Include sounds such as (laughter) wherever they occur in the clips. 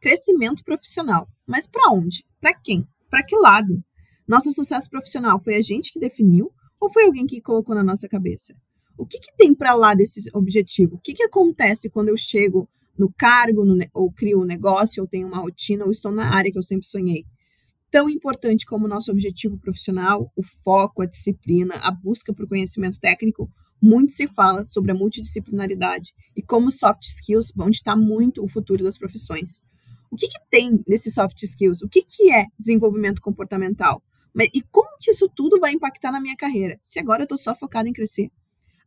crescimento profissional. Mas para onde? Para quem? Para que lado? Nosso sucesso profissional foi a gente que definiu ou foi alguém que colocou na nossa cabeça? O que, que tem para lá desse objetivo? O que, que acontece quando eu chego no cargo, no, ou crio um negócio, ou tenho uma rotina, ou estou na área que eu sempre sonhei? Tão importante como o nosso objetivo profissional, o foco, a disciplina, a busca por conhecimento técnico, muito se fala sobre a multidisciplinaridade e como soft skills vão ditar muito o futuro das profissões. O que, que tem nesses soft skills? O que, que é desenvolvimento comportamental? E como que isso tudo vai impactar na minha carreira? Se agora eu estou só focada em crescer.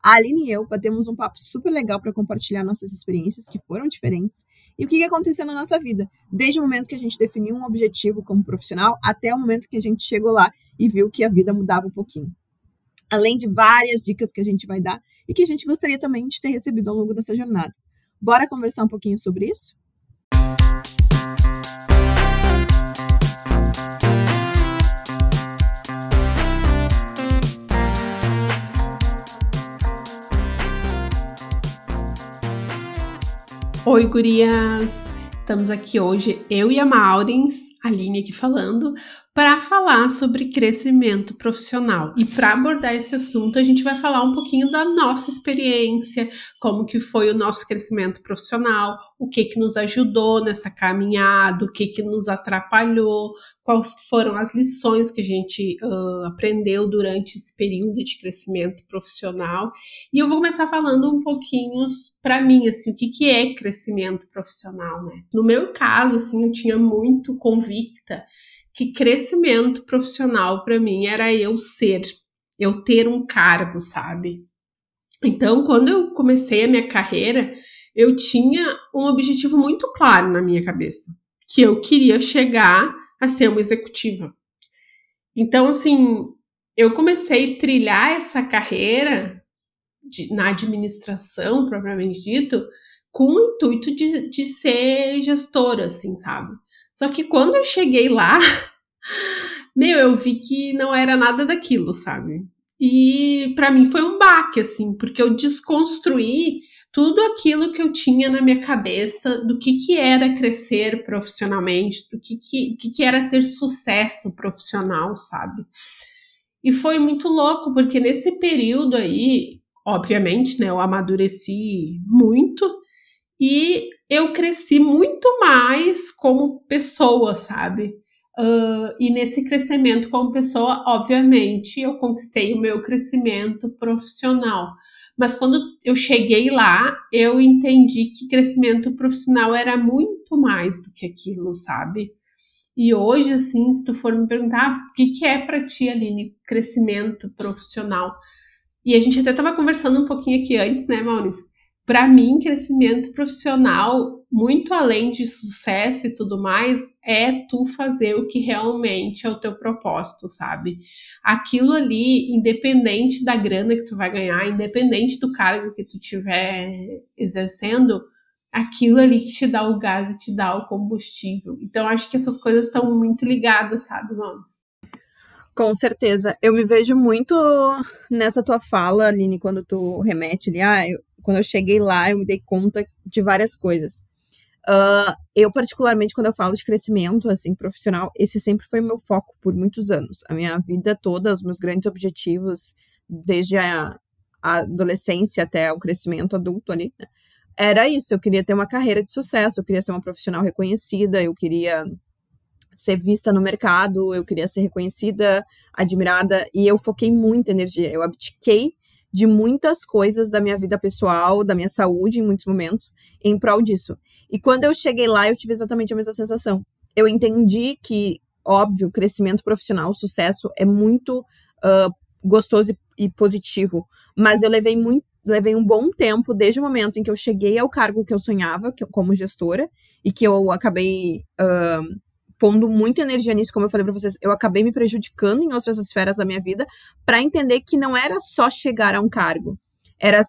A Aline e eu batemos um papo super legal para compartilhar nossas experiências, que foram diferentes, e o que, que aconteceu na nossa vida, desde o momento que a gente definiu um objetivo como profissional até o momento que a gente chegou lá e viu que a vida mudava um pouquinho. Além de várias dicas que a gente vai dar e que a gente gostaria também de ter recebido ao longo dessa jornada. Bora conversar um pouquinho sobre isso? Oi, gurias! Estamos aqui hoje, eu e a Maurins, a Aline aqui falando, para falar sobre crescimento profissional. E para abordar esse assunto, a gente vai falar um pouquinho da nossa experiência, como que foi o nosso crescimento profissional, o que que nos ajudou nessa caminhada, o que que nos atrapalhou, quais foram as lições que a gente uh, aprendeu durante esse período de crescimento profissional. E eu vou começar falando um pouquinho para mim, assim, o que que é crescimento profissional, né? No meu caso, assim, eu tinha muito convicta que crescimento profissional para mim era eu ser, eu ter um cargo, sabe? Então, quando eu comecei a minha carreira, eu tinha um objetivo muito claro na minha cabeça, que eu queria chegar a ser uma executiva. Então, assim, eu comecei a trilhar essa carreira de, na administração, propriamente dito, com o intuito de, de ser gestora, assim, sabe? Só que quando eu cheguei lá, (laughs) meu, eu vi que não era nada daquilo, sabe? E para mim foi um baque, assim, porque eu desconstruí tudo aquilo que eu tinha na minha cabeça do que, que era crescer profissionalmente, do que, que, que, que era ter sucesso profissional, sabe? E foi muito louco, porque nesse período aí, obviamente, né, eu amadureci muito e eu cresci muito mais como pessoa, sabe? Uh, e nesse crescimento como pessoa, obviamente, eu conquistei o meu crescimento profissional. Mas quando eu cheguei lá, eu entendi que crescimento profissional era muito mais do que aquilo, sabe? E hoje, assim, se tu for me perguntar, ah, o que, que é para ti, Aline, crescimento profissional? E a gente até estava conversando um pouquinho aqui antes, né, Maurício? Para mim, crescimento profissional, muito além de sucesso e tudo mais, é tu fazer o que realmente é o teu propósito, sabe? Aquilo ali, independente da grana que tu vai ganhar, independente do cargo que tu tiver exercendo, aquilo ali que te dá o gás e te dá o combustível. Então, acho que essas coisas estão muito ligadas, sabe, Manos? Com certeza. Eu me vejo muito nessa tua fala, Aline, quando tu remete ali, ah, eu, quando eu cheguei lá, eu me dei conta de várias coisas. Uh, eu, particularmente, quando eu falo de crescimento, assim, profissional, esse sempre foi meu foco por muitos anos. A minha vida toda, os meus grandes objetivos, desde a, a adolescência até o crescimento adulto ali, né, era isso. Eu queria ter uma carreira de sucesso, eu queria ser uma profissional reconhecida, eu queria ser vista no mercado, eu queria ser reconhecida, admirada, e eu foquei muita energia. Eu abdiquei de muitas coisas da minha vida pessoal, da minha saúde em muitos momentos, em prol disso. E quando eu cheguei lá, eu tive exatamente a mesma sensação. Eu entendi que, óbvio, crescimento profissional, sucesso é muito uh, gostoso e, e positivo, mas eu levei muito levei um bom tempo desde o momento em que eu cheguei ao cargo que eu sonhava, que, como gestora, e que eu acabei uh, pondo muita energia nisso, como eu falei para vocês, eu acabei me prejudicando em outras esferas da minha vida para entender que não era só chegar a um cargo. Era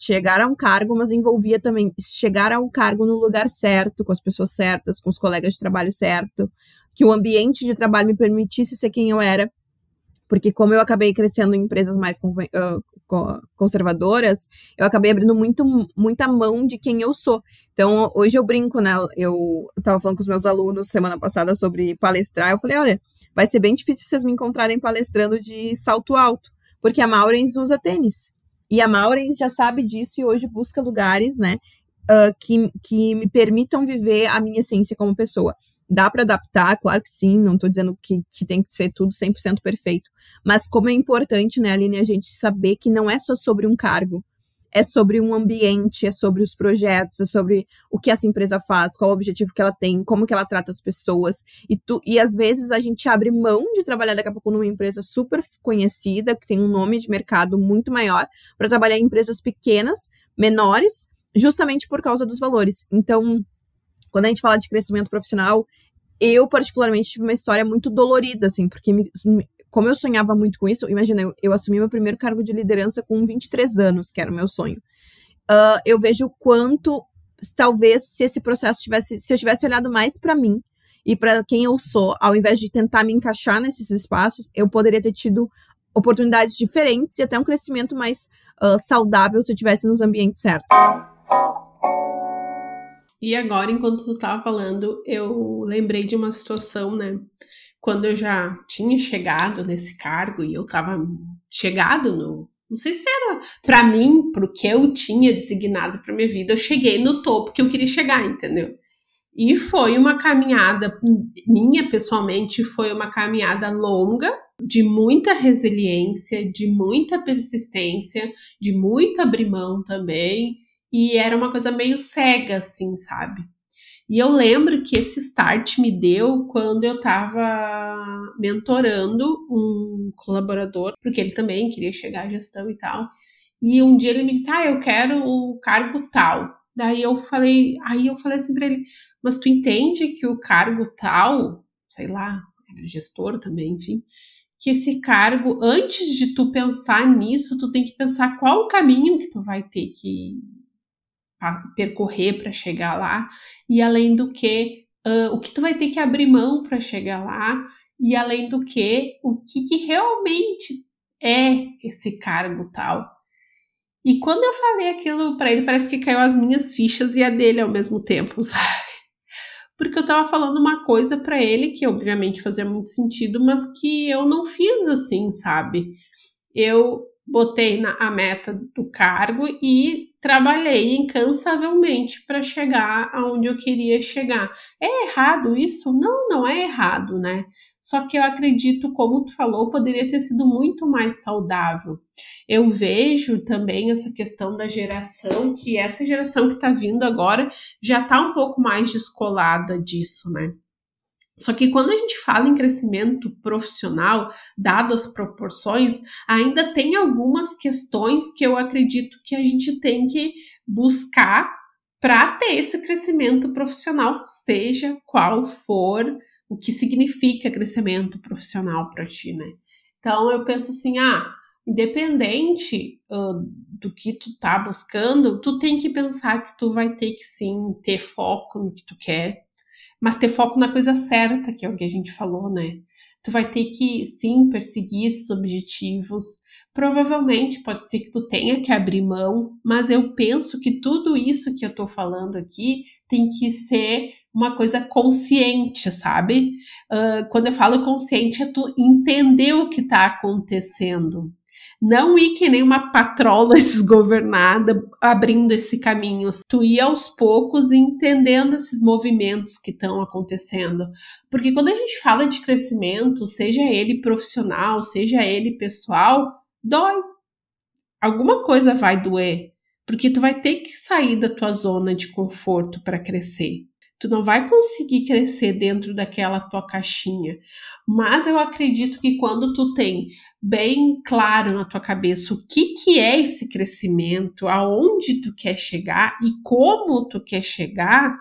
chegar a um cargo, mas envolvia também chegar a um cargo no lugar certo, com as pessoas certas, com os colegas de trabalho certo, que o ambiente de trabalho me permitisse ser quem eu era, porque como eu acabei crescendo em empresas mais conservadoras, eu acabei abrindo muito, muita mão de quem eu sou. Então, hoje eu brinco, né? Eu estava falando com os meus alunos semana passada sobre palestrar. Eu falei: olha, vai ser bem difícil vocês me encontrarem palestrando de salto alto, porque a Maurens usa tênis. E a Maurens já sabe disso e hoje busca lugares, né? Uh, que, que me permitam viver a minha essência como pessoa. Dá para adaptar, claro que sim, não estou dizendo que, que tem que ser tudo 100% perfeito, mas como é importante, né, Aline, a gente saber que não é só sobre um cargo, é sobre um ambiente, é sobre os projetos, é sobre o que essa empresa faz, qual o objetivo que ela tem, como que ela trata as pessoas. E, tu, e às vezes a gente abre mão de trabalhar daqui a pouco numa empresa super conhecida, que tem um nome de mercado muito maior, para trabalhar em empresas pequenas, menores, justamente por causa dos valores. Então, quando a gente fala de crescimento profissional, eu particularmente tive uma história muito dolorida, assim, porque me, como eu sonhava muito com isso, imagina, eu, eu, assumi meu primeiro cargo de liderança com 23 anos, que era o meu sonho. Uh, eu vejo o quanto, talvez, se esse processo tivesse, se eu tivesse olhado mais para mim e para quem eu sou, ao invés de tentar me encaixar nesses espaços, eu poderia ter tido oportunidades diferentes e até um crescimento mais uh, saudável se eu tivesse nos ambientes certos. E agora, enquanto tu tava falando, eu lembrei de uma situação, né? Quando eu já tinha chegado nesse cargo e eu tava chegado no. Não sei se era para mim, pro que eu tinha designado para minha vida, eu cheguei no topo que eu queria chegar, entendeu? E foi uma caminhada, minha pessoalmente, foi uma caminhada longa, de muita resiliência, de muita persistência, de muito abrir mão também e era uma coisa meio cega, assim, sabe? E eu lembro que esse start me deu quando eu estava mentorando um colaborador, porque ele também queria chegar à gestão e tal. E um dia ele me disse: "Ah, eu quero o cargo tal". Daí eu falei, aí eu falei assim para ele: "Mas tu entende que o cargo tal, sei lá, gestor também, enfim, que esse cargo, antes de tu pensar nisso, tu tem que pensar qual o caminho que tu vai ter que percorrer para chegar lá, e além do que, uh, o que tu vai ter que abrir mão para chegar lá, e além do que, o que, que realmente é esse cargo tal. E quando eu falei aquilo para ele, parece que caiu as minhas fichas e a dele ao mesmo tempo, (laughs) sabe? Porque eu tava falando uma coisa para ele que obviamente fazia muito sentido, mas que eu não fiz assim, sabe? Eu botei na, a meta do cargo e trabalhei incansavelmente para chegar aonde eu queria chegar. É errado isso? Não, não é errado, né? Só que eu acredito, como tu falou, poderia ter sido muito mais saudável. Eu vejo também essa questão da geração, que essa geração que está vindo agora já está um pouco mais descolada disso, né? Só que quando a gente fala em crescimento profissional, dado as proporções, ainda tem algumas questões que eu acredito que a gente tem que buscar para ter esse crescimento profissional, seja qual for o que significa crescimento profissional para ti, né? Então eu penso assim, ah, independente uh, do que tu tá buscando, tu tem que pensar que tu vai ter que sim ter foco no que tu quer, mas ter foco na coisa certa, que é o que a gente falou, né? Tu vai ter que sim perseguir esses objetivos. Provavelmente pode ser que tu tenha que abrir mão, mas eu penso que tudo isso que eu tô falando aqui tem que ser uma coisa consciente, sabe? Uh, quando eu falo consciente, é tu entender o que está acontecendo. Não ir que nem uma patrola (laughs) desgovernada abrindo esse caminho. Tu ir aos poucos entendendo esses movimentos que estão acontecendo. Porque quando a gente fala de crescimento, seja ele profissional, seja ele pessoal, dói. Alguma coisa vai doer. Porque tu vai ter que sair da tua zona de conforto para crescer. Tu não vai conseguir crescer dentro daquela tua caixinha. Mas eu acredito que quando tu tem bem claro na tua cabeça o que, que é esse crescimento, aonde tu quer chegar e como tu quer chegar,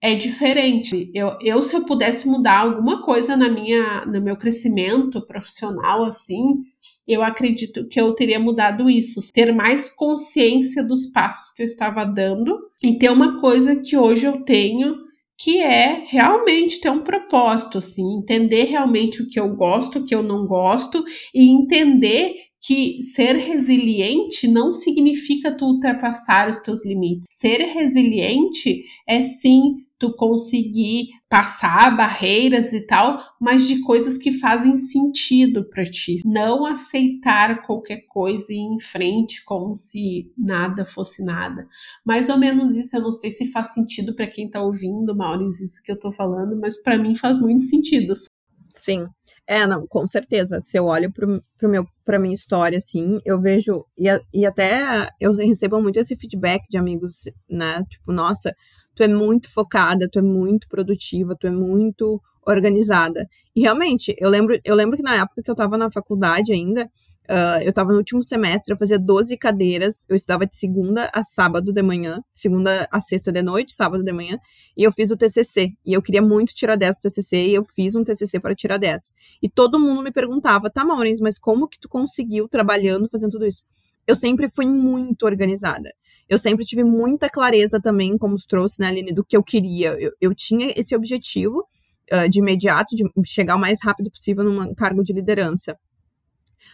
é diferente. Eu, eu se eu pudesse mudar alguma coisa na minha, no meu crescimento profissional, assim, eu acredito que eu teria mudado isso, ter mais consciência dos passos que eu estava dando e ter uma coisa que hoje eu tenho que é realmente ter um propósito, assim, entender realmente o que eu gosto, o que eu não gosto e entender que ser resiliente não significa tu ultrapassar os teus limites. Ser resiliente é sim tu conseguir passar barreiras e tal, mas de coisas que fazem sentido para ti. Não aceitar qualquer coisa e ir em frente como se nada fosse nada. Mais ou menos isso, eu não sei se faz sentido para quem tá ouvindo, Maurício, isso que eu tô falando, mas para mim faz muito sentido. Sim. É, não, com certeza. Se eu olho pra minha história, assim, eu vejo. E, e até eu recebo muito esse feedback de amigos, né? Tipo, nossa, tu é muito focada, tu é muito produtiva, tu é muito organizada. E realmente, eu lembro, eu lembro que na época que eu tava na faculdade ainda, Uh, eu estava no último semestre, eu fazia 12 cadeiras, eu estudava de segunda a sábado de manhã, segunda a sexta de noite, sábado de manhã, e eu fiz o TCC. E eu queria muito tirar 10 do TCC, e eu fiz um TCC para tirar 10. E todo mundo me perguntava, tá, Maurício, mas como que tu conseguiu trabalhando, fazendo tudo isso? Eu sempre fui muito organizada. Eu sempre tive muita clareza também, como tu trouxe, né, Aline, do que eu queria. Eu, eu tinha esse objetivo uh, de imediato, de chegar o mais rápido possível num cargo de liderança.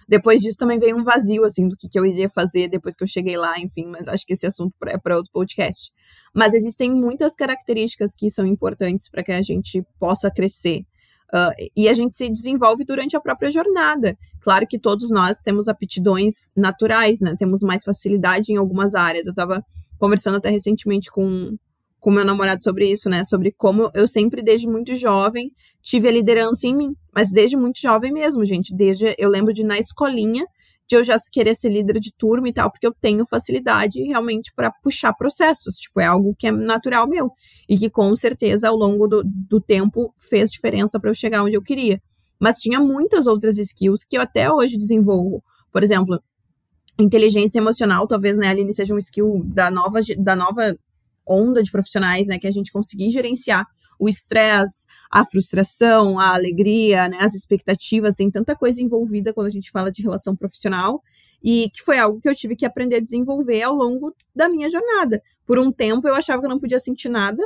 Depois disso também veio um vazio, assim, do que, que eu iria fazer depois que eu cheguei lá, enfim, mas acho que esse assunto é para outro podcast. Mas existem muitas características que são importantes para que a gente possa crescer. Uh, e a gente se desenvolve durante a própria jornada. Claro que todos nós temos aptidões naturais, né? Temos mais facilidade em algumas áreas. Eu estava conversando até recentemente com, com meu namorado sobre isso, né? Sobre como eu sempre, desde muito jovem, tive a liderança em mim. Mas desde muito jovem mesmo, gente. Desde eu lembro de na escolinha de eu já querer ser líder de turma e tal, porque eu tenho facilidade realmente para puxar processos. Tipo, é algo que é natural meu. E que com certeza ao longo do, do tempo fez diferença para eu chegar onde eu queria. Mas tinha muitas outras skills que eu até hoje desenvolvo. Por exemplo, inteligência emocional, talvez, né, Aline, seja um skill da nova, da nova onda de profissionais, né, que a gente conseguir gerenciar o estresse, a frustração, a alegria, né, as expectativas, tem tanta coisa envolvida quando a gente fala de relação profissional, e que foi algo que eu tive que aprender a desenvolver ao longo da minha jornada. Por um tempo eu achava que eu não podia sentir nada,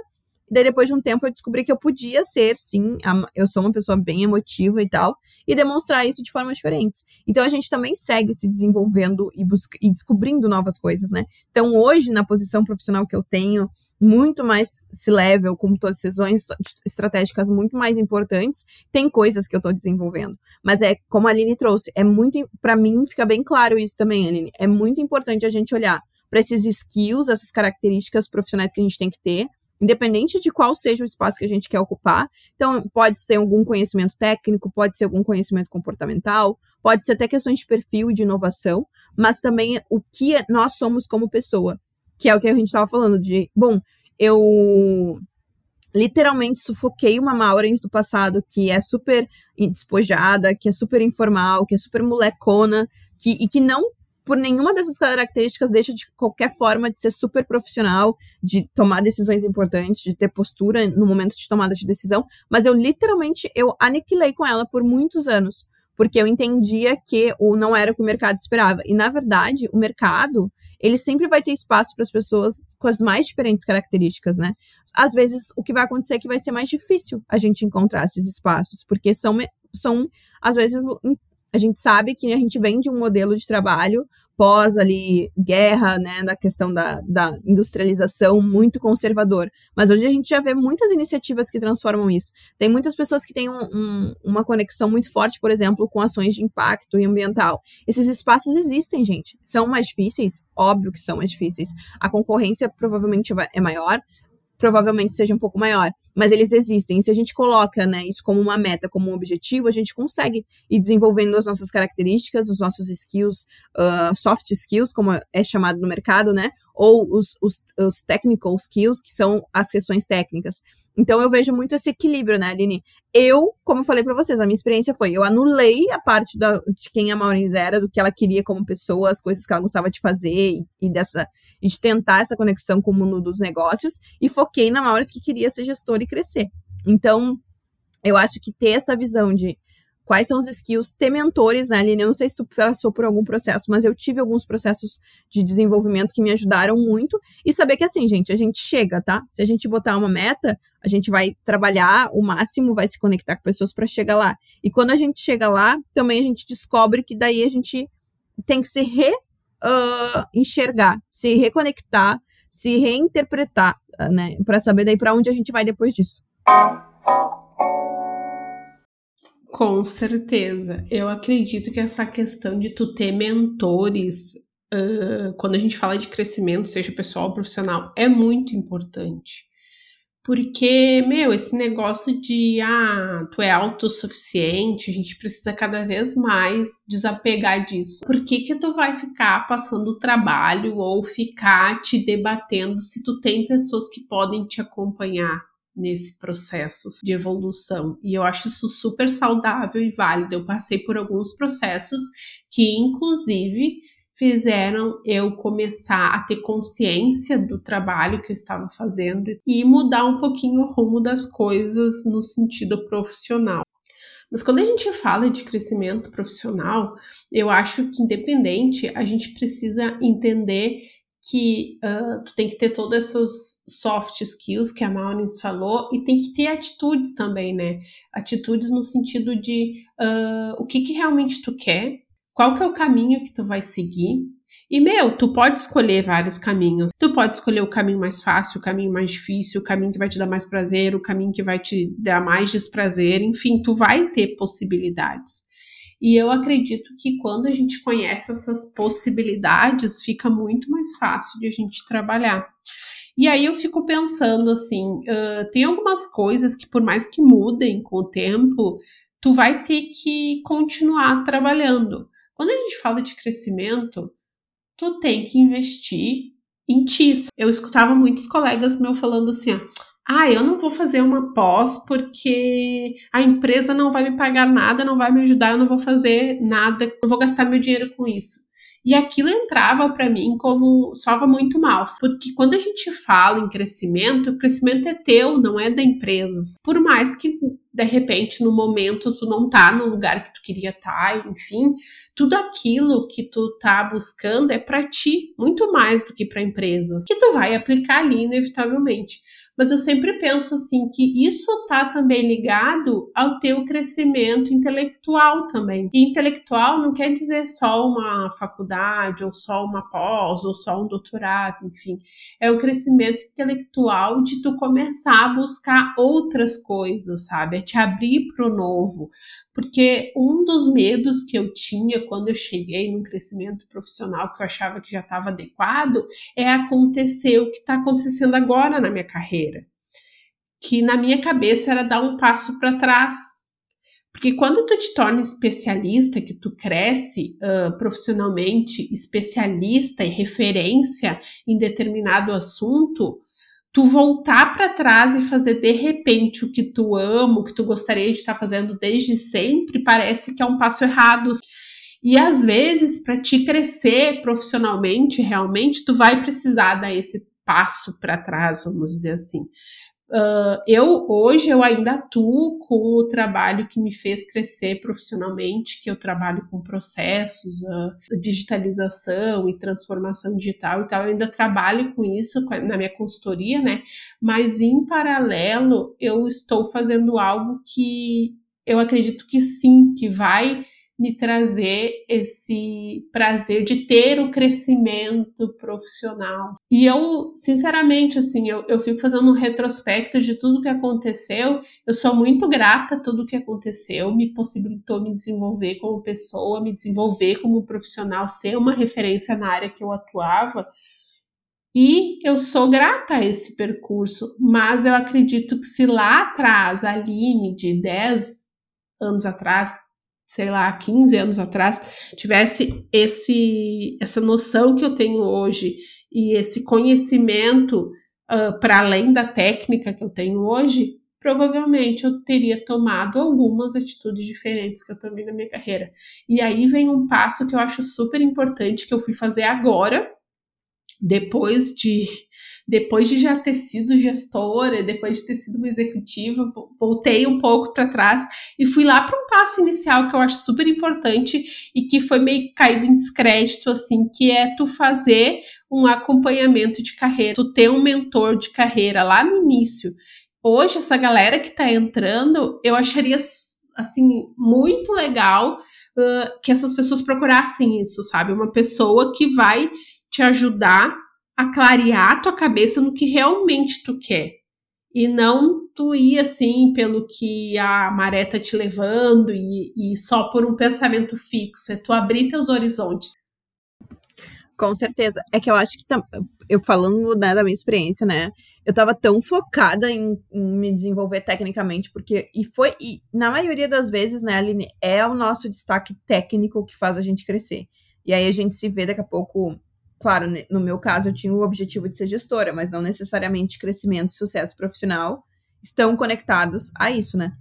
e daí depois de um tempo eu descobri que eu podia ser, sim, eu sou uma pessoa bem emotiva e tal, e demonstrar isso de formas diferentes. Então a gente também segue se desenvolvendo e, e descobrindo novas coisas, né? Então hoje, na posição profissional que eu tenho, muito mais C-level, com decisões estratégicas muito mais importantes, tem coisas que eu estou desenvolvendo. Mas é como a Aline trouxe, é muito, para mim fica bem claro isso também, Aline. É muito importante a gente olhar para esses skills, essas características profissionais que a gente tem que ter, independente de qual seja o espaço que a gente quer ocupar. Então, pode ser algum conhecimento técnico, pode ser algum conhecimento comportamental, pode ser até questões de perfil e de inovação, mas também o que nós somos como pessoa, que é o que a gente estava falando de, bom, eu literalmente sufoquei uma Maurens do passado que é super despojada, que é super informal, que é super molecona, que, e que não por nenhuma dessas características deixa de qualquer forma de ser super profissional, de tomar decisões importantes, de ter postura no momento de tomada de decisão, mas eu literalmente eu aniquilei com ela por muitos anos, porque eu entendia que o não era o que o mercado esperava. E na verdade, o mercado, ele sempre vai ter espaço para as pessoas com as mais diferentes características, né? Às vezes, o que vai acontecer é que vai ser mais difícil a gente encontrar esses espaços, porque são, são às vezes, a gente sabe que a gente vem de um modelo de trabalho pós ali guerra, né, da questão da, da industrialização muito conservador. Mas hoje a gente já vê muitas iniciativas que transformam isso. Tem muitas pessoas que têm um, um, uma conexão muito forte, por exemplo, com ações de impacto ambiental. Esses espaços existem, gente. São mais difíceis? Óbvio que são mais difíceis. A concorrência provavelmente é maior, provavelmente seja um pouco maior, mas eles existem. E se a gente coloca né, isso como uma meta, como um objetivo, a gente consegue ir desenvolvendo as nossas características, os nossos skills, uh, soft skills, como é chamado no mercado, né? Ou os, os, os technical skills, que são as questões técnicas. Então eu vejo muito esse equilíbrio, né, Aline? Eu, como eu falei para vocês, a minha experiência foi, eu anulei a parte da, de quem a Maureen era, do que ela queria como pessoa, as coisas que ela gostava de fazer e, e dessa e de tentar essa conexão com o mundo dos negócios e foquei na Maureen que queria ser gestora e crescer. Então, eu acho que ter essa visão de quais são os skills, ter mentores, né, Aline? Eu não sei se tu passou por algum processo, mas eu tive alguns processos de desenvolvimento que me ajudaram muito. E saber que, assim, gente, a gente chega, tá? Se a gente botar uma meta, a gente vai trabalhar o máximo, vai se conectar com pessoas para chegar lá. E quando a gente chega lá, também a gente descobre que daí a gente tem que se re, uh, enxergar, se reconectar, se reinterpretar, né, para saber daí para onde a gente vai depois disso. Com certeza. Eu acredito que essa questão de tu ter mentores, uh, quando a gente fala de crescimento, seja pessoal ou profissional, é muito importante. Porque, meu, esse negócio de ah, tu é autossuficiente, a gente precisa cada vez mais desapegar disso. Por que, que tu vai ficar passando trabalho ou ficar te debatendo se tu tem pessoas que podem te acompanhar? Nesse processo de evolução. E eu acho isso super saudável e válido. Eu passei por alguns processos que, inclusive, fizeram eu começar a ter consciência do trabalho que eu estava fazendo e mudar um pouquinho o rumo das coisas no sentido profissional. Mas quando a gente fala de crescimento profissional, eu acho que independente, a gente precisa entender que uh, tu tem que ter todas essas soft skills que a Maurins falou e tem que ter atitudes também, né? Atitudes no sentido de uh, o que, que realmente tu quer, qual que é o caminho que tu vai seguir. E, meu, tu pode escolher vários caminhos. Tu pode escolher o caminho mais fácil, o caminho mais difícil, o caminho que vai te dar mais prazer, o caminho que vai te dar mais desprazer. Enfim, tu vai ter possibilidades. E eu acredito que quando a gente conhece essas possibilidades, fica muito mais fácil de a gente trabalhar. E aí eu fico pensando assim, uh, tem algumas coisas que por mais que mudem com o tempo, tu vai ter que continuar trabalhando. Quando a gente fala de crescimento, tu tem que investir em ti. Eu escutava muitos colegas meus falando assim, ah, ah, eu não vou fazer uma pós porque a empresa não vai me pagar nada, não vai me ajudar, eu não vou fazer nada, não vou gastar meu dinheiro com isso. E aquilo entrava para mim como soava muito mal, porque quando a gente fala em crescimento, o crescimento é teu, não é da empresa. Por mais que de repente no momento tu não tá no lugar que tu queria estar, tá, enfim, tudo aquilo que tu tá buscando é para ti, muito mais do que para empresas, que tu vai aplicar ali inevitavelmente mas eu sempre penso assim que isso está também ligado ao teu crescimento intelectual também. E intelectual não quer dizer só uma faculdade, ou só uma pós, ou só um doutorado, enfim. É o crescimento intelectual de tu começar a buscar outras coisas, sabe? É te abrir para o novo. Porque um dos medos que eu tinha quando eu cheguei no crescimento profissional, que eu achava que já estava adequado, é acontecer o que está acontecendo agora na minha carreira. Que na minha cabeça era dar um passo para trás. Porque quando tu te torna especialista, que tu cresce uh, profissionalmente, especialista e referência em determinado assunto, tu voltar para trás e fazer de repente o que tu ama, o que tu gostaria de estar fazendo desde sempre, parece que é um passo errado. E às vezes, para te crescer profissionalmente, realmente, tu vai precisar dar esse passo para trás, vamos dizer assim. Uh, eu hoje eu ainda atuo com o trabalho que me fez crescer profissionalmente, que eu trabalho com processos, uh, digitalização e transformação digital e tal. Eu ainda trabalho com isso na minha consultoria, né? Mas em paralelo eu estou fazendo algo que eu acredito que sim, que vai me trazer esse prazer de ter o crescimento profissional. E eu, sinceramente, assim, eu, eu fico fazendo um retrospecto de tudo que aconteceu. Eu sou muito grata a tudo que aconteceu, me possibilitou me desenvolver como pessoa, me desenvolver como profissional, ser uma referência na área que eu atuava. E eu sou grata a esse percurso, mas eu acredito que se lá atrás, a Aline, de 10 anos atrás, sei lá, 15 anos atrás, tivesse esse essa noção que eu tenho hoje e esse conhecimento uh, para além da técnica que eu tenho hoje, provavelmente eu teria tomado algumas atitudes diferentes que eu tomei na minha carreira. E aí vem um passo que eu acho super importante que eu fui fazer agora, depois de depois de já ter sido gestora, depois de ter sido uma executiva, voltei um pouco para trás e fui lá para um passo inicial que eu acho super importante e que foi meio caído em descrédito, assim, que é tu fazer um acompanhamento de carreira, tu ter um mentor de carreira lá no início. Hoje, essa galera que está entrando, eu acharia, assim, muito legal uh, que essas pessoas procurassem isso, sabe? Uma pessoa que vai te ajudar a clarear a tua cabeça no que realmente tu quer. E não tu ir assim pelo que a maré tá te levando e, e só por um pensamento fixo. É tu abrir teus horizontes. Com certeza. É que eu acho que eu falando né, da minha experiência, né? Eu tava tão focada em, em, me desenvolver tecnicamente, porque. E foi. E na maioria das vezes, né, Aline, é o nosso destaque técnico que faz a gente crescer. E aí a gente se vê daqui a pouco. Claro, no meu caso, eu tinha o objetivo de ser gestora, mas não necessariamente crescimento e sucesso profissional estão conectados a isso, né?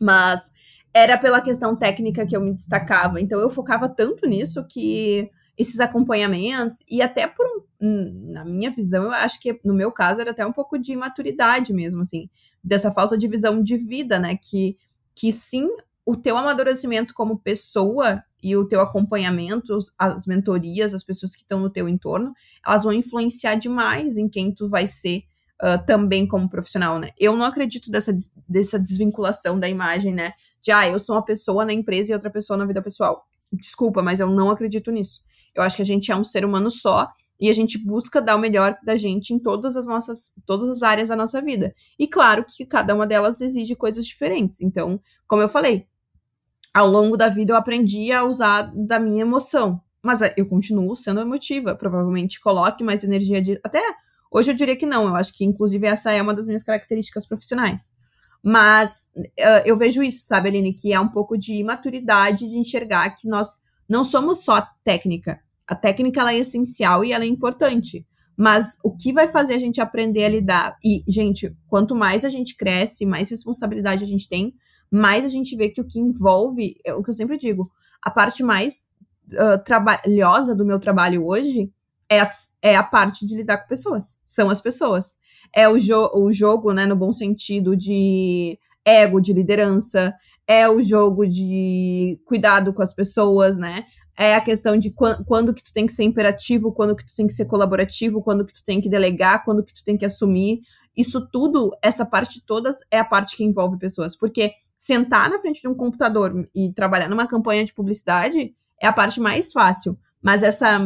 Mas era pela questão técnica que eu me destacava. Então eu focava tanto nisso que esses acompanhamentos, e até por, na minha visão, eu acho que no meu caso era até um pouco de imaturidade mesmo, assim, dessa falta de visão de vida, né? Que, que sim, o teu amadurecimento como pessoa e o teu acompanhamento, as mentorias, as pessoas que estão no teu entorno, elas vão influenciar demais em quem tu vai ser uh, também como profissional, né? Eu não acredito dessa, dessa desvinculação da imagem, né? De, ah, eu sou uma pessoa na empresa e outra pessoa na vida pessoal. Desculpa, mas eu não acredito nisso. Eu acho que a gente é um ser humano só e a gente busca dar o melhor da gente em todas as nossas, todas as áreas da nossa vida. E claro que cada uma delas exige coisas diferentes. Então, como eu falei, ao longo da vida eu aprendi a usar da minha emoção, mas eh, eu continuo sendo emotiva. Provavelmente coloque mais energia de até hoje eu diria que não. Eu acho que inclusive essa é uma das minhas características profissionais. Mas uh, eu vejo isso, sabe, Aline, que é um pouco de imaturidade de enxergar que nós não somos só técnica. A técnica ela é essencial e ela é importante. Mas o que vai fazer a gente aprender a lidar? E, gente, quanto mais a gente cresce, mais responsabilidade a gente tem, mais a gente vê que o que envolve, é o que eu sempre digo, a parte mais uh, trabalhosa do meu trabalho hoje é a, é a parte de lidar com pessoas. São as pessoas. É o, jo o jogo, né, no bom sentido, de ego, de liderança. É o jogo de cuidado com as pessoas, né? é a questão de quando, que tu tem que ser imperativo, quando que tu tem que ser colaborativo, quando que tu tem que delegar, quando que tu tem que assumir. Isso tudo, essa parte toda é a parte que envolve pessoas. Porque sentar na frente de um computador e trabalhar numa campanha de publicidade é a parte mais fácil. Mas essa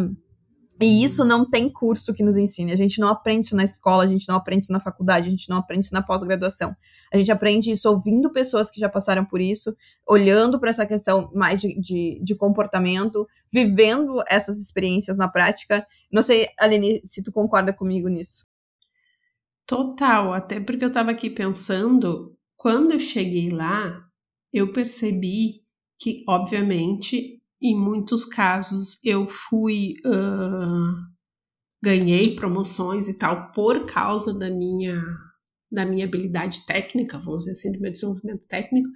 e isso não tem curso que nos ensine. A gente não aprende isso na escola, a gente não aprende isso na faculdade, a gente não aprende isso na pós-graduação. A gente aprende isso ouvindo pessoas que já passaram por isso, olhando para essa questão mais de, de, de, comportamento, vivendo essas experiências na prática. Não sei, Aline, se tu concorda comigo nisso. Total, até porque eu estava aqui pensando, quando eu cheguei lá, eu percebi que, obviamente, em muitos casos eu fui uh, ganhei promoções e tal por causa da minha da minha habilidade técnica, vamos dizer assim, do meu desenvolvimento técnico,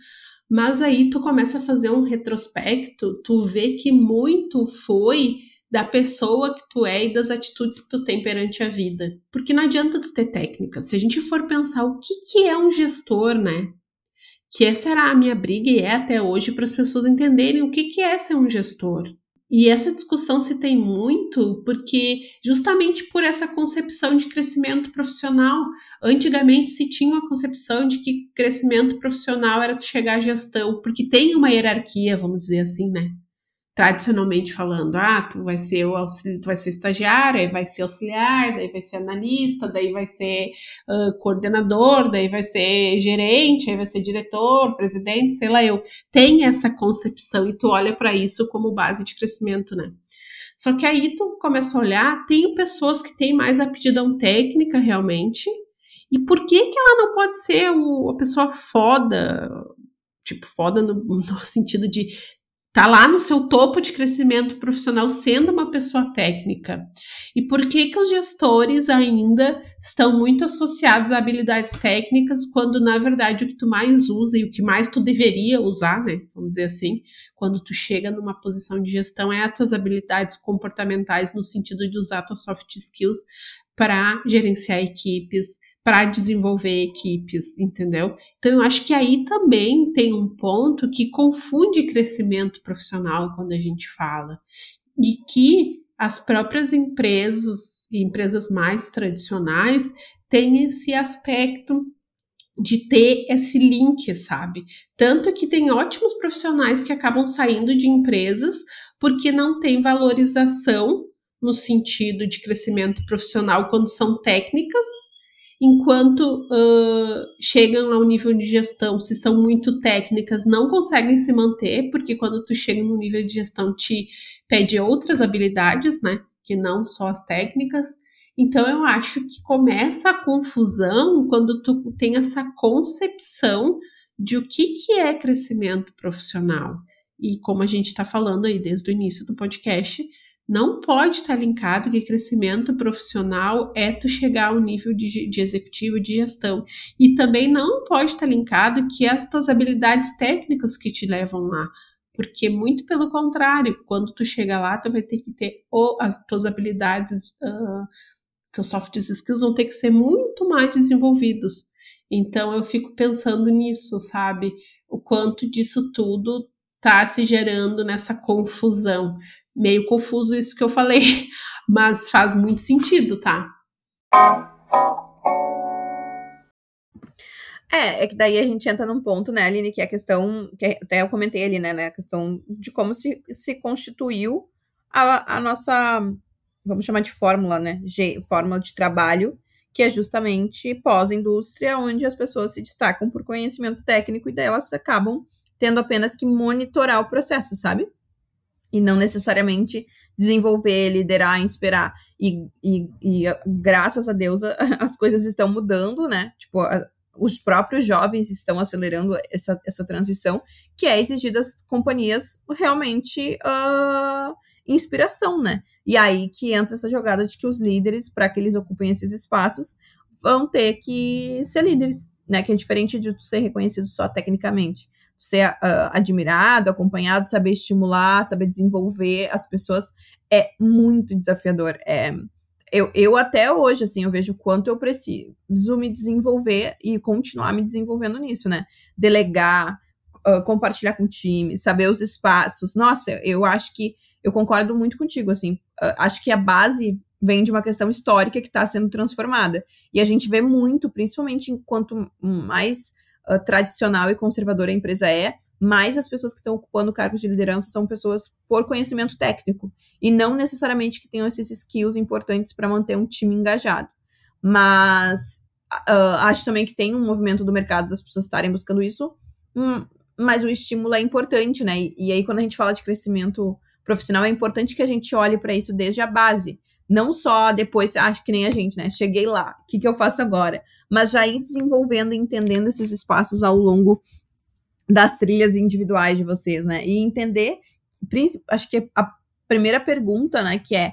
mas aí tu começa a fazer um retrospecto, tu vê que muito foi da pessoa que tu é e das atitudes que tu tem perante a vida. Porque não adianta tu ter técnica. Se a gente for pensar o que, que é um gestor, né? que essa era a minha briga e é até hoje para as pessoas entenderem o que, que é ser um gestor. E essa discussão se tem muito porque, justamente por essa concepção de crescimento profissional, antigamente se tinha uma concepção de que crescimento profissional era chegar à gestão, porque tem uma hierarquia, vamos dizer assim, né? Tradicionalmente falando, ah, tu vai ser o tu vai ser estagiário, aí vai ser auxiliar, daí vai ser analista, daí vai ser uh, coordenador, daí vai ser gerente, aí vai ser diretor, presidente, sei lá eu. Tem essa concepção e tu olha para isso como base de crescimento, né? Só que aí tu começa a olhar, tem pessoas que têm mais aptidão técnica realmente, e por que que ela não pode ser o, a pessoa foda, tipo, foda no, (laughs) no, sentido de Está lá no seu topo de crescimento profissional sendo uma pessoa técnica. E por que, que os gestores ainda estão muito associados a habilidades técnicas, quando na verdade o que tu mais usa e o que mais tu deveria usar, né? Vamos dizer assim, quando tu chega numa posição de gestão, é as tuas habilidades comportamentais no sentido de usar tuas soft skills para gerenciar equipes, para desenvolver equipes, entendeu? Então eu acho que aí também tem um ponto que confunde crescimento profissional quando a gente fala e que as próprias empresas e empresas mais tradicionais têm esse aspecto de ter esse link, sabe? Tanto que tem ótimos profissionais que acabam saindo de empresas porque não tem valorização no sentido de crescimento profissional quando são técnicas, enquanto uh, chegam ao nível de gestão, se são muito técnicas, não conseguem se manter, porque quando tu chega no nível de gestão te pede outras habilidades, né? Que não só as técnicas. Então eu acho que começa a confusão quando tu tem essa concepção de o que, que é crescimento profissional. E como a gente está falando aí desde o início do podcast, não pode estar linkado que crescimento profissional é tu chegar ao nível de, de, executivo de gestão. E também não pode estar linkado que as tuas habilidades técnicas que te levam lá. Porque muito pelo contrário, quando tu chega lá, tu vai ter que ter ou as tuas habilidades uh, teus soft skills vão ter que ser muito mais desenvolvidos. Então eu fico pensando nisso, sabe? O quanto disso tudo tá se gerando nessa confusão. Meio confuso isso que eu falei, (laughs) mas faz muito sentido, tá? É, é que daí a gente entra num ponto, né, Aline, que é a questão, que até eu comentei ali, né, né a questão de como se, se constituiu a, a nossa vamos chamar de fórmula, né? G, fórmula de trabalho, que é justamente pós-indústria, onde as pessoas se destacam por conhecimento técnico e daí elas acabam tendo apenas que monitorar o processo, sabe? E não necessariamente desenvolver, liderar, inspirar. E, e, e graças a Deus (laughs) as coisas estão mudando, né? Tipo, a, os próprios jovens estão acelerando essa, essa transição, que é exigir das companhias realmente uh, inspiração, né? E aí que entra essa jogada de que os líderes, para que eles ocupem esses espaços, vão ter que ser líderes, né? Que é diferente de ser reconhecido só tecnicamente. Ser uh, admirado, acompanhado, saber estimular, saber desenvolver as pessoas é muito desafiador. É, eu, eu até hoje, assim, eu vejo quanto eu preciso me desenvolver e continuar me desenvolvendo nisso, né? Delegar, uh, compartilhar com o time, saber os espaços. Nossa, eu acho que eu concordo muito contigo, assim. Uh, acho que a base vem de uma questão histórica que está sendo transformada. E a gente vê muito, principalmente enquanto mais uh, tradicional e conservadora a empresa é, mais as pessoas que estão ocupando cargos de liderança são pessoas por conhecimento técnico e não necessariamente que tenham esses skills importantes para manter um time engajado. Mas uh, acho também que tem um movimento do mercado das pessoas estarem buscando isso, hum, mas o estímulo é importante, né? E, e aí, quando a gente fala de crescimento profissional, é importante que a gente olhe para isso desde a base. Não só depois, acho que nem a gente, né? Cheguei lá, o que, que eu faço agora? Mas já ir desenvolvendo e entendendo esses espaços ao longo das trilhas individuais de vocês, né? E entender, acho que a primeira pergunta, né, que é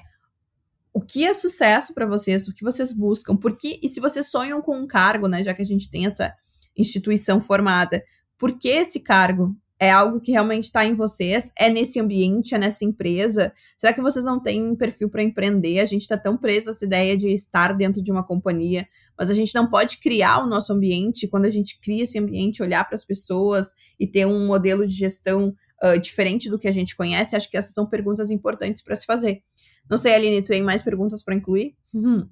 o que é sucesso para vocês, o que vocês buscam, por que, e se vocês sonham com um cargo, né, já que a gente tem essa instituição formada, por que esse cargo? É algo que realmente está em vocês? É nesse ambiente, é nessa empresa? Será que vocês não têm perfil para empreender? A gente está tão preso a essa ideia de estar dentro de uma companhia, mas a gente não pode criar o nosso ambiente. Quando a gente cria esse ambiente, olhar para as pessoas e ter um modelo de gestão uh, diferente do que a gente conhece, acho que essas são perguntas importantes para se fazer. Não sei, Aline, tu tem mais perguntas para incluir? Uhum.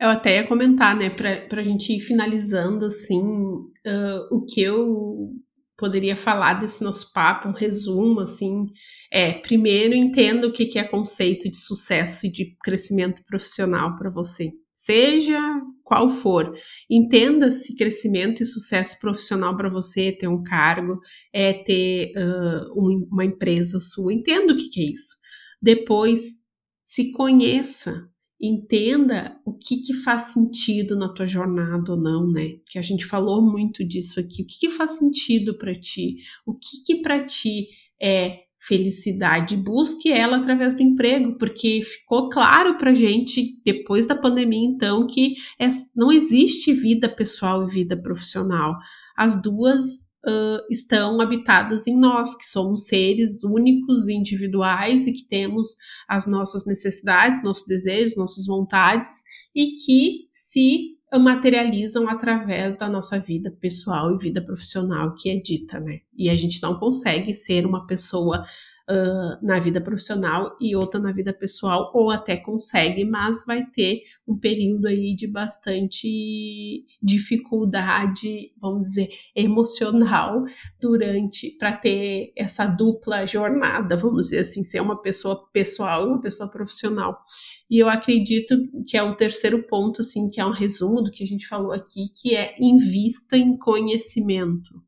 Eu até ia comentar, né, para a gente ir finalizando, assim, uh, o que eu poderia falar desse nosso papo, um resumo, assim, é, primeiro, entenda o que é conceito de sucesso e de crescimento profissional para você, seja qual for. Entenda se crescimento e sucesso profissional para você é ter um cargo, é ter uh, uma empresa sua, entenda o que é isso. Depois, se conheça, entenda o que, que faz sentido na tua jornada ou não, né? Que a gente falou muito disso aqui. O que, que faz sentido para ti? O que, que para ti é felicidade? Busque ela através do emprego, porque ficou claro para gente depois da pandemia, então, que é, não existe vida pessoal e vida profissional. As duas uh, estão habitadas em nós, que somos seres únicos individuais e que temos as nossas necessidades, nossos desejos, nossas vontades e que se materializam através da nossa vida pessoal e vida profissional que é dita, né? E a gente não consegue ser uma pessoa uh, na vida profissional e outra na vida pessoal, ou até consegue, mas vai ter um período aí de bastante dificuldade, vamos dizer, emocional durante para ter essa dupla jornada, vamos dizer assim, ser uma pessoa pessoal e uma pessoa profissional. E eu acredito que é o terceiro ponto, assim, que é um resumo do que a gente falou aqui, que é invista em conhecimento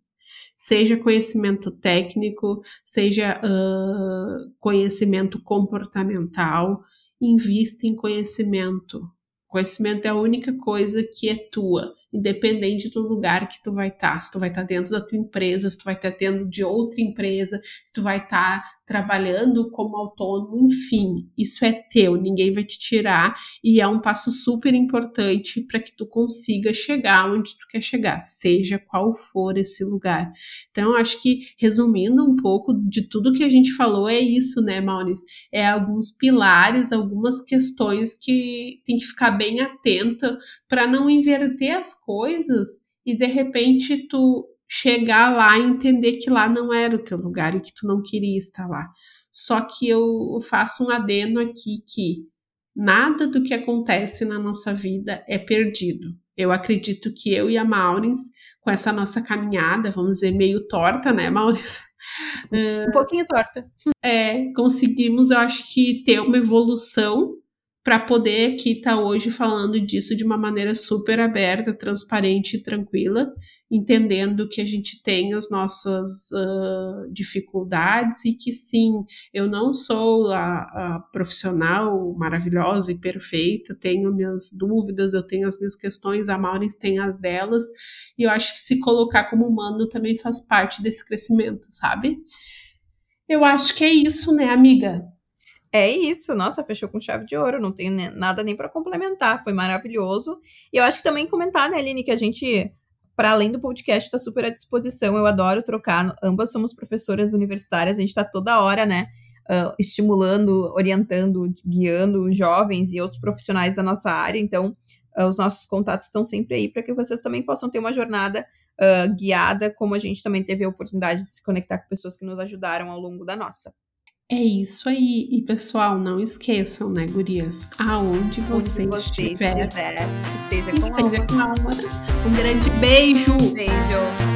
seja conhecimento técnico, seja uh, conhecimento comportamental, invista em conhecimento. Conhecimento é a única coisa que é tua independente do lugar que tu vai estar. Tá. Se tu vai estar tá dentro da tua empresa, se tu vai estar tá dentro de outra empresa, se tu vai estar tá trabalhando como autônomo, enfim, isso é teu, ninguém vai te tirar e é um passo super importante para que tu consiga chegar onde tu quer chegar, seja qual for esse lugar. Então, acho que resumindo um pouco de tudo que a gente falou, é isso, né, Maurício? É alguns pilares, algumas questões que tem que ficar bem atenta para não inverter as coisas e de repente tu chegar lá e entender que lá não era o teu lugar e que tu não queria estar lá. Só que eu faço um adeno aqui que nada do que acontece na nossa vida é perdido. Eu acredito que eu e a Maurins, com essa nossa caminhada, vamos dizer, meio torta, né, Maurins? Um pouquinho torta. É, conseguimos, eu acho que, ter uma evolução para poder aqui estar tá hoje falando disso de uma maneira super aberta, transparente e tranquila, entendendo que a gente tem as nossas uh, dificuldades e que sim, eu não sou a, a, profissional maravilhosa e perfeita, tenho minhas dúvidas, eu tenho as minhas questões, a Maurins tem as delas, e eu acho que se colocar como humano também faz parte desse crescimento, sabe? Eu acho que é isso, né, amiga? É isso, nossa, fechou com chave de ouro, não tenho nada nem para complementar, foi maravilhoso. E eu acho que também comentar, né, Aline, que a gente, para além do podcast, está super à disposição, eu adoro trocar, ambas somos professoras universitárias, a gente está toda hora, né, uh, estimulando, orientando, guiando jovens e outros profissionais da nossa área, então uh, os nossos contatos estão sempre aí para que vocês também possam ter uma jornada uh, guiada, como a gente também teve a oportunidade de se conectar com pessoas que nos ajudaram ao longo da nossa. É isso aí. E pessoal, não esqueçam, né, gurias? Aonde você, você estiver, estiver esteja com, esteja com alma. Um grande beijo. Beijo.